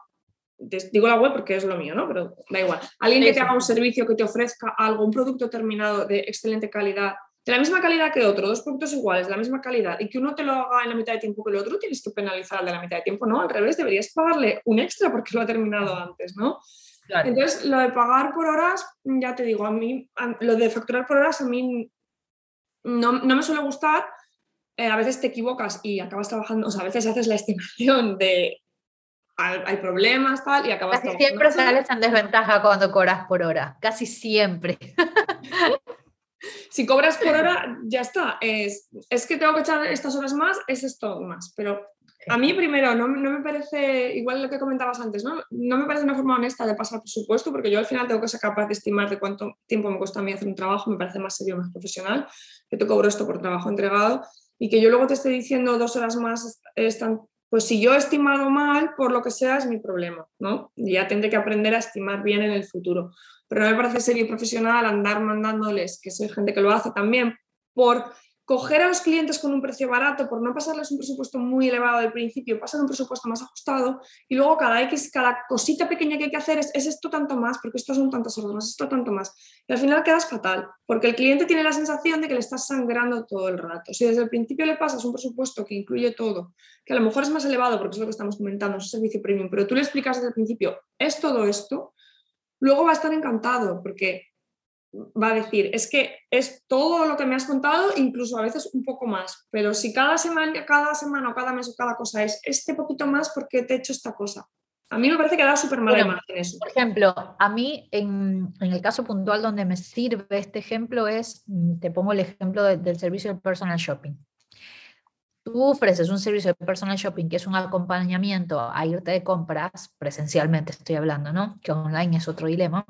digo la web porque es lo mío, ¿no? Pero da igual. Alguien que te haga un servicio, que te ofrezca algo, un producto terminado de excelente calidad, de la misma calidad que otro, dos productos iguales, de la misma calidad, y que uno te lo haga en la mitad de tiempo que el otro, tienes que penalizar al de la mitad de tiempo, ¿no? Al revés, deberías pagarle un extra porque lo ha terminado antes, ¿no? Entonces, lo de pagar por horas, ya te digo, a mí, lo de facturar por horas a mí no, me suele gustar. Eh, a veces te equivocas y acabas trabajando, o sea, a veces haces la estimación de hay problemas, tal, y acabas Casi siempre sales en desventaja cuando cobras por hora, casi siempre. si cobras por hora, ya está. Es, es que tengo que echar estas horas más, es esto más. Pero a mí primero, no, me parece, igual lo que comentabas antes, ¿no? no me parece una forma honesta de pasar presupuesto, porque yo al final tengo que ser capaz de estimar de cuánto tiempo me cuesta a mí hacer un trabajo, me parece más serio, más profesional, que te cobro esto por trabajo entregado, y que yo luego te esté diciendo dos horas más, están, pues si yo he estimado mal, por lo que sea, es mi problema, ¿no? ya tendré que aprender a estimar bien en el futuro. Pero no me parece serio y profesional andar mandándoles, que soy gente que lo hace también, por coger a los clientes con un precio barato por no pasarles un presupuesto muy elevado al principio, pasar un presupuesto más ajustado y luego cada X, cada cosita pequeña que hay que hacer es, esto tanto más, porque esto son tantas más, esto tanto más. Y al final quedas fatal, porque el cliente tiene la sensación de que le estás sangrando todo el rato. Si desde el principio le pasas un presupuesto que incluye todo, que a lo mejor es más elevado porque es lo que estamos comentando, es un servicio premium, pero tú le explicas desde el principio, es todo esto, luego va a estar encantado, porque va a decir, es que es todo lo que me has contado, incluso a veces un poco más, pero si cada semana, cada semana o cada mes o cada cosa es este poquito más porque te he hecho esta cosa. A mí me parece que da súper mala imagen eso. Por ejemplo, a mí en, en, el caso puntual donde me sirve este ejemplo es, mm, te pongo el ejemplo del servicio de personal shopping. Tú ofreces un servicio de personal shopping que es un acompañamiento a irte de compras, presencialmente estoy hablando, ¿no? Que online es otro dilema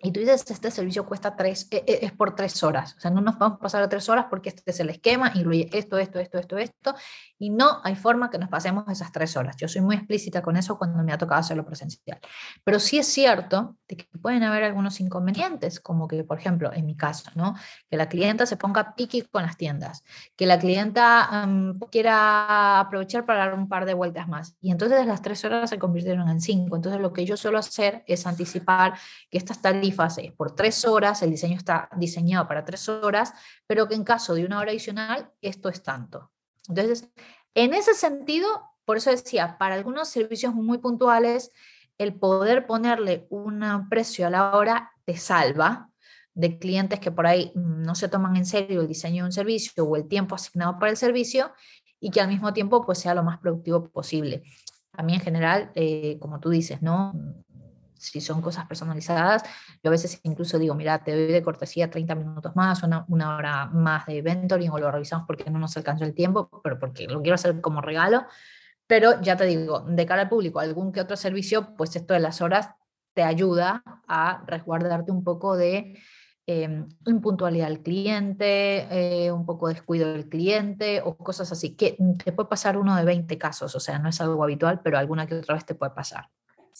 y tú dices, este servicio cuesta tres, e, e, es por tres horas. O sea, no nos vamos a pasar a tres horas porque este es el esquema, incluye esto, esto, esto, esto, esto. Y no hay forma que nos pasemos esas tres horas. Yo soy muy explícita con eso cuando me ha tocado hacerlo presencial. Pero sí es cierto de que pueden haber algunos inconvenientes, como que, por ejemplo, en mi caso, ¿no? Que la clienta se ponga piqui con las tiendas, que la clienta quiera aprovechar para dar un par de vueltas más. Y entonces las tres horas se convirtieron en cinco. Entonces lo que yo suelo hacer es anticipar que estas tarifas es por tres horas, el diseño está diseñado para tres horas, pero que en caso de una hora adicional, esto es tanto. Entonces, en ese sentido, por eso decía, para algunos servicios muy puntuales, el poder ponerle un precio a la hora te salva de clientes que por ahí no se toman en serio el diseño de un servicio o el tiempo asignado para el servicio y que al mismo tiempo pues sea lo más productivo posible. A mí en general, eh, como tú dices, ¿no? Si son cosas personalizadas, yo a veces incluso digo, mira, te doy de cortesía 30 minutos más, una, una hora más de mentoring o lo revisamos porque no nos alcanzó el tiempo, pero porque lo quiero hacer como regalo. Pero ya te digo, de cara al público, algún que otro servicio, pues esto de las horas te ayuda a resguardarte un poco de eh, impuntualidad del cliente, eh, un poco descuido del cliente o cosas así, que te puede pasar uno de 20 casos, o sea, no es algo habitual, pero alguna que otra vez te puede pasar.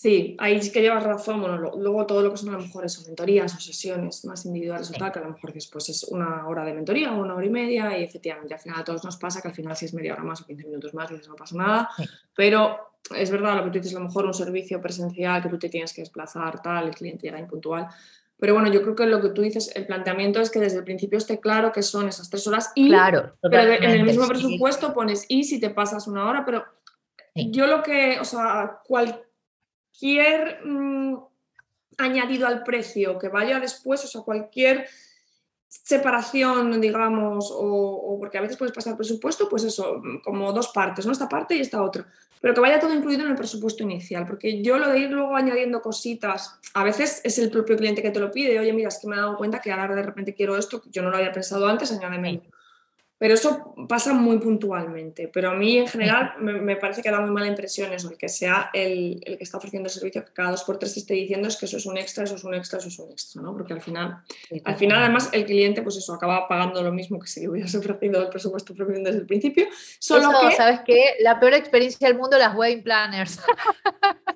Sí, ahí sí que llevas razón. Bueno, luego todo lo que son a lo mejor son mentorías o sesiones más individuales o tal, que a lo mejor después es una hora de mentoría o una hora y media y efectivamente al final a todos nos pasa que al final si es media hora más o 15 minutos más dices no pasa nada, pero es verdad lo que tú dices, a lo mejor un servicio presencial que tú te tienes que desplazar, tal, el cliente llega impuntual. Pero bueno, yo creo que lo que tú dices, el planteamiento es que desde el principio esté claro que son esas tres horas y claro, pero en el mismo presupuesto pones y si te pasas una hora, pero yo lo que, o sea, cual, cualquier mm, añadido al precio que vaya después, o sea, cualquier separación, digamos, o, porque a veces puedes pasar presupuesto, pues eso, como dos partes, ¿no? Esta parte y esta otra, pero que vaya todo incluido en el presupuesto inicial, porque yo lo de ir luego añadiendo cositas, a veces es el propio cliente que te lo pide, oye, mira, es que me he dado cuenta que ahora de repente quiero esto, yo no lo había pensado antes, añádeme. Pero eso pasa muy puntualmente. Pero a mí en general me, parece que da muy mala impresión eso, el que sea el, el, que está ofreciendo el servicio, que cada dos por tres esté diciendo es que eso es un extra, eso es un extra, eso es un extra, ¿no? Porque al final, al final además el cliente pues eso acaba pagando lo mismo que si le hubieras ofrecido el presupuesto propio desde el principio. Solo que... ¿sabes qué? La peor experiencia del mundo, las wedding planners.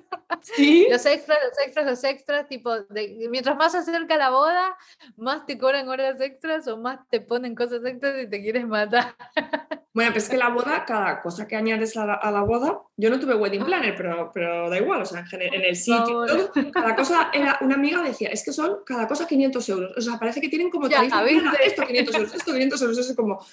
¿Sí? Los extras, los extras, los extras, tipo, de, mientras más se acerca la boda, más te cobran horas extras o más te ponen cosas extras y te quieres matar. Bueno, pues es que la boda, cada cosa que añades a la, boda, yo no tuve wedding planner, pero, pero da igual, o sea, en, el sitio, cada cosa era, una amiga decía, es que son cada cosa 500 euros, o sea, parece que tienen como ya, esto 500 euros, esto 500 euros, es como,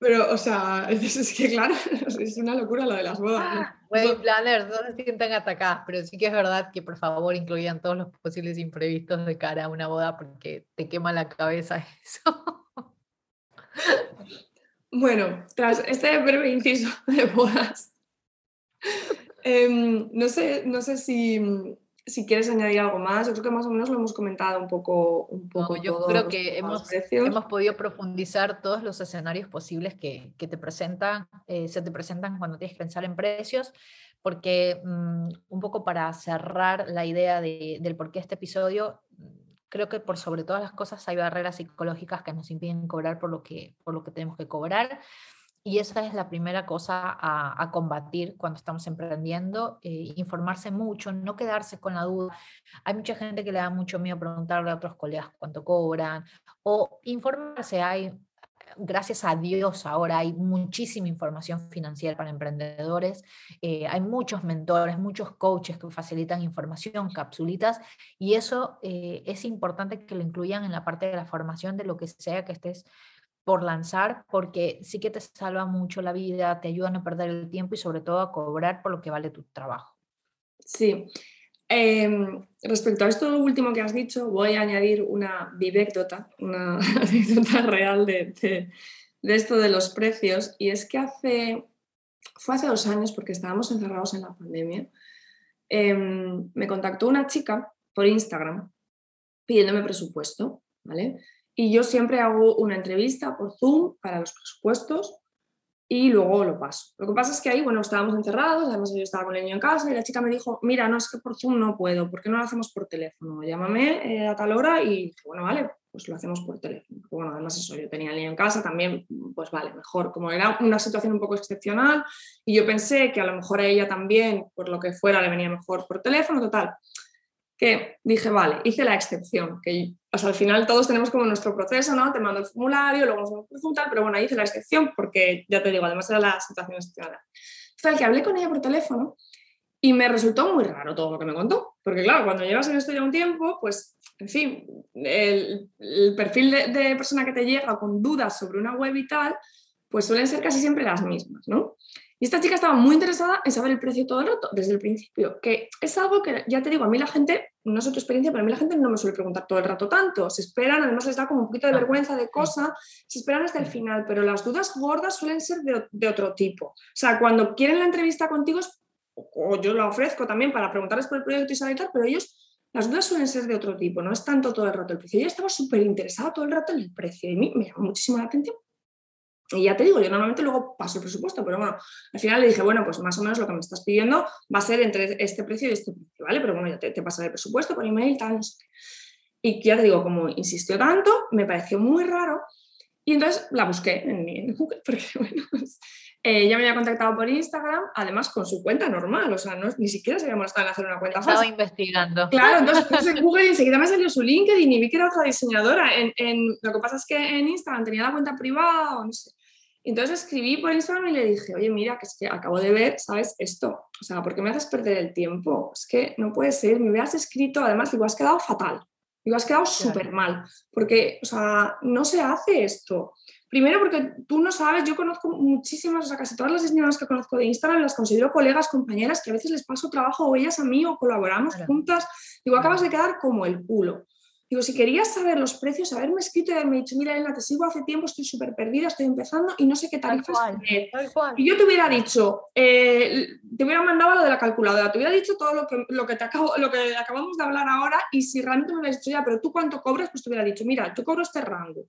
pero, o sea, es, que claro, es una locura lo de las bodas. Wedding planners no se sientan atacadas, pero sí que es verdad que por favor incluyan todos los posibles imprevistos de cara a una boda porque te quema la cabeza eso. Bueno, tras este breve inciso de bodas, em, no, sé, no sé si, si, quieres añadir algo más. Yo creo que más o menos lo hemos comentado un poco. Un poco yo creo que hemos, hemos, podido profundizar todos los escenarios posibles que, que te presentan, eh, se te presentan cuando tienes que pensar en precios, porque mm, un poco para cerrar la idea de, del por qué este episodio, creo que por sobre todas las cosas hay barreras psicológicas que nos impiden cobrar por lo que, por lo que tenemos que cobrar. Y esa es la primera cosa a, combatir cuando estamos emprendiendo, eh, informarse mucho, no quedarse con la duda. Hay mucha gente que le da mucho miedo preguntarle a otros colegas cuánto cobran o informarse. Hay gracias a Dios ahora hay muchísima información financiera para emprendedores, eh, hay muchos mentores, muchos coaches que facilitan información, capsulitas, y eso eh, es importante que lo incluyan en la parte de la formación de lo que sea que estés por lanzar, porque sí que te salva mucho la vida, te ayuda a no perder el tiempo y sobre todo a cobrar por lo que vale tu trabajo. Sí, Em, respecto a esto último que has dicho, voy a añadir una vivécdota, una anécdota real de, esto de los precios. Y es que hace, fue hace dos años, porque estábamos encerrados en la pandemia, em, me contactó una chica por Instagram pidiéndome presupuesto, ¿vale? Y yo siempre hago una entrevista por Zoom para los presupuestos y luego lo paso. Lo que pasa es que ahí, bueno, estábamos encerrados, además yo estaba con el niño en casa y la chica me dijo, mira, no es que por Zoom no puedo, ¿por qué no lo hacemos por teléfono? Llámame eh, a tal hora y bueno, vale, pues lo hacemos por teléfono. Bueno, además eso, yo tenía el niño en casa también, pues vale, mejor. Como era una situación un poco excepcional y yo pensé que a lo mejor a ella también, por lo que fuera, le venía mejor por teléfono, total que dije, vale, hice la excepción, que al final todos tenemos como nuestro proceso, ¿no? Te mando el formulario, luego nos a pero bueno, hice la excepción porque, ya te digo, además era la situación excepcional. El que hablé con ella por teléfono y me resultó muy raro todo lo que me contó, porque claro, cuando llevas en esto ya un tiempo, pues, en fin, el, perfil de, de persona que te llega con dudas sobre una web y tal, pues suelen ser casi siempre las mismas, ¿no? Y esta chica estaba muy interesada en saber el precio todo el rato, desde el principio, que es algo que, ya te digo, a mí la gente, no sé tu experiencia, pero a mí la gente no me suele preguntar todo el rato tanto. Se esperan, además les da como un poquito de vergüenza de cosa, se esperan hasta el final, pero las dudas gordas suelen ser de, otro tipo. O sea, cuando quieren la entrevista contigo, o yo la ofrezco también para preguntarles por el proyecto y saber tal, pero ellos las dudas suelen ser de otro tipo, no es tanto todo el rato el precio. Yo estaba súper interesada todo el rato en el precio y a mí me llamó muchísimo la atención y ya te digo, yo normalmente luego paso el presupuesto, pero bueno, al final le dije, bueno, pues más o menos lo que me estás pidiendo va a ser entre este precio y este precio, ¿vale? Pero bueno, ya te, te pasaré el presupuesto por email, tal, no sé Y ya te digo, como insistió tanto, me pareció muy raro. Y entonces la busqué en, Google, porque bueno, pues, eh, ya me había contactado por Instagram, además con su cuenta normal, o sea, no, ni siquiera se había molestado en hacer una cuenta Estaba investigando. Claro, entonces en Google y enseguida me salió su LinkedIn y vi que era otra diseñadora. En, en, lo que pasa es que en Instagram tenía la cuenta privada o no sé. Entonces escribí por Instagram y le dije, oye, mira, que es que acabo de ver, ¿sabes? Esto, o sea, ¿por qué me haces perder el tiempo? Es que no puede ser, me hubieras escrito, además, digo, has quedado fatal, digo, has quedado súper mal, porque, o sea, no se hace esto. Primero porque tú no sabes, yo conozco muchísimas, o sea, casi todas las diseñadoras que conozco de Instagram las considero colegas, compañeras, que a veces les paso trabajo o ellas a mí o colaboramos juntas. Digo, acabas de quedar como el culo. Digo, si querías saber los precios, haberme escrito y haberme dicho, mira, Elena, te sigo hace tiempo, estoy súper perdida, estoy empezando y no sé qué tarifas Y yo te hubiera dicho, eh, te hubiera mandado lo de la calculadora, te hubiera dicho todo lo que, lo que, te acabo, lo que acabamos de hablar ahora y si realmente me hubieras dicho, ya, pero tú cuánto cobras, pues te hubiera dicho, mira, yo cobro este rango.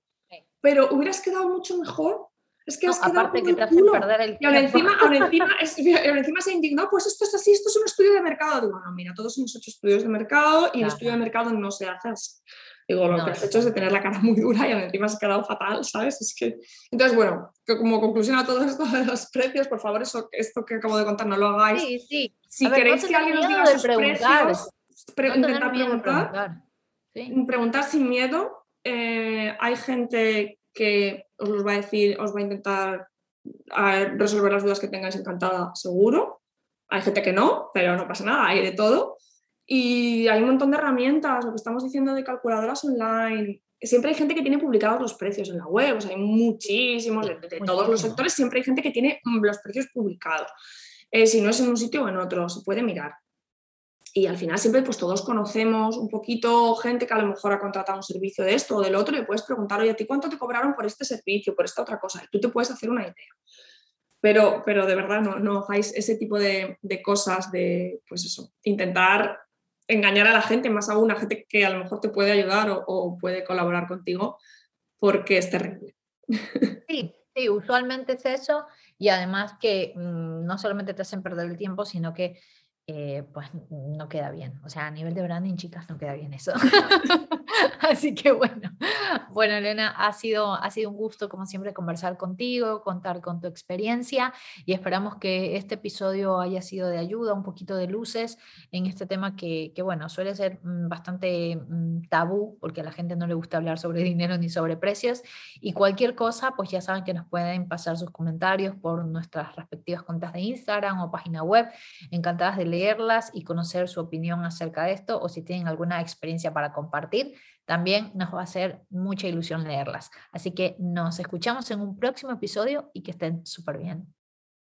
Pero hubieras quedado mucho mejor es que aparte que te hacen perder el tiempo. Y ahora encima, ahora encima, encima se indignó, pues esto es así, esto es un estudio de mercado. Digo, no, mira, todos hemos hecho estudios de mercado y el estudio de mercado no se hace así. Digo, lo que has hecho es de tener la cara muy dura y encima has quedado fatal, ¿sabes? Es que... Entonces, bueno, que como conclusión a todo esto de los precios, por favor, eso, esto que acabo de contar no lo hagáis. Sí, sí. Si queréis que alguien os diga sus precios, intentar preguntar. Preguntar sin miedo. Eh, hay gente que os los va a decir, os va a intentar resolver las dudas que tengáis encantada, seguro. Hay gente que no, pero no pasa nada, hay de todo. Y hay un montón de herramientas, lo que estamos diciendo de calculadoras online. Siempre hay gente que tiene publicados los precios en la web, o sea, hay muchísimos, de, todos los sectores, siempre hay gente que tiene los precios publicados. Eh, si no es en un sitio o en otro, se puede mirar y al final siempre pues todos conocemos un poquito gente que a lo mejor ha contratado un servicio de esto o del otro y le puedes preguntar, oye, ¿a ti cuánto te cobraron por este servicio, por esta otra cosa? Tú te puedes hacer una idea. Pero, pero de verdad no, no hagáis ese tipo de, de cosas de, pues eso, intentar engañar a la gente, más aún a gente que a lo mejor te puede ayudar o, o puede colaborar contigo, porque es terrible. Sí, sí, usualmente es eso y además que mmm, no solamente te hacen perder el tiempo, sino que eh, pues no queda bien. O sea, a nivel de branding, chicas, no queda bien eso. Así que bueno, bueno, Elena, ha sido, ha sido un gusto, como siempre, conversar contigo, contar con tu experiencia y esperamos que este episodio haya sido de ayuda, un poquito de luces en este tema que, que bueno, suele ser mm, bastante mm, tabú porque a la gente no le gusta hablar sobre dinero ni sobre precios. Y cualquier cosa, pues ya saben que nos pueden pasar sus comentarios por nuestras respectivas cuentas de Instagram o página web. Encantadas de leerlas y conocer su opinión acerca de esto o si tienen alguna experiencia para compartir, también nos va a hacer mucha ilusión leerlas. Así que nos escuchamos en un próximo episodio y que estén súper bien.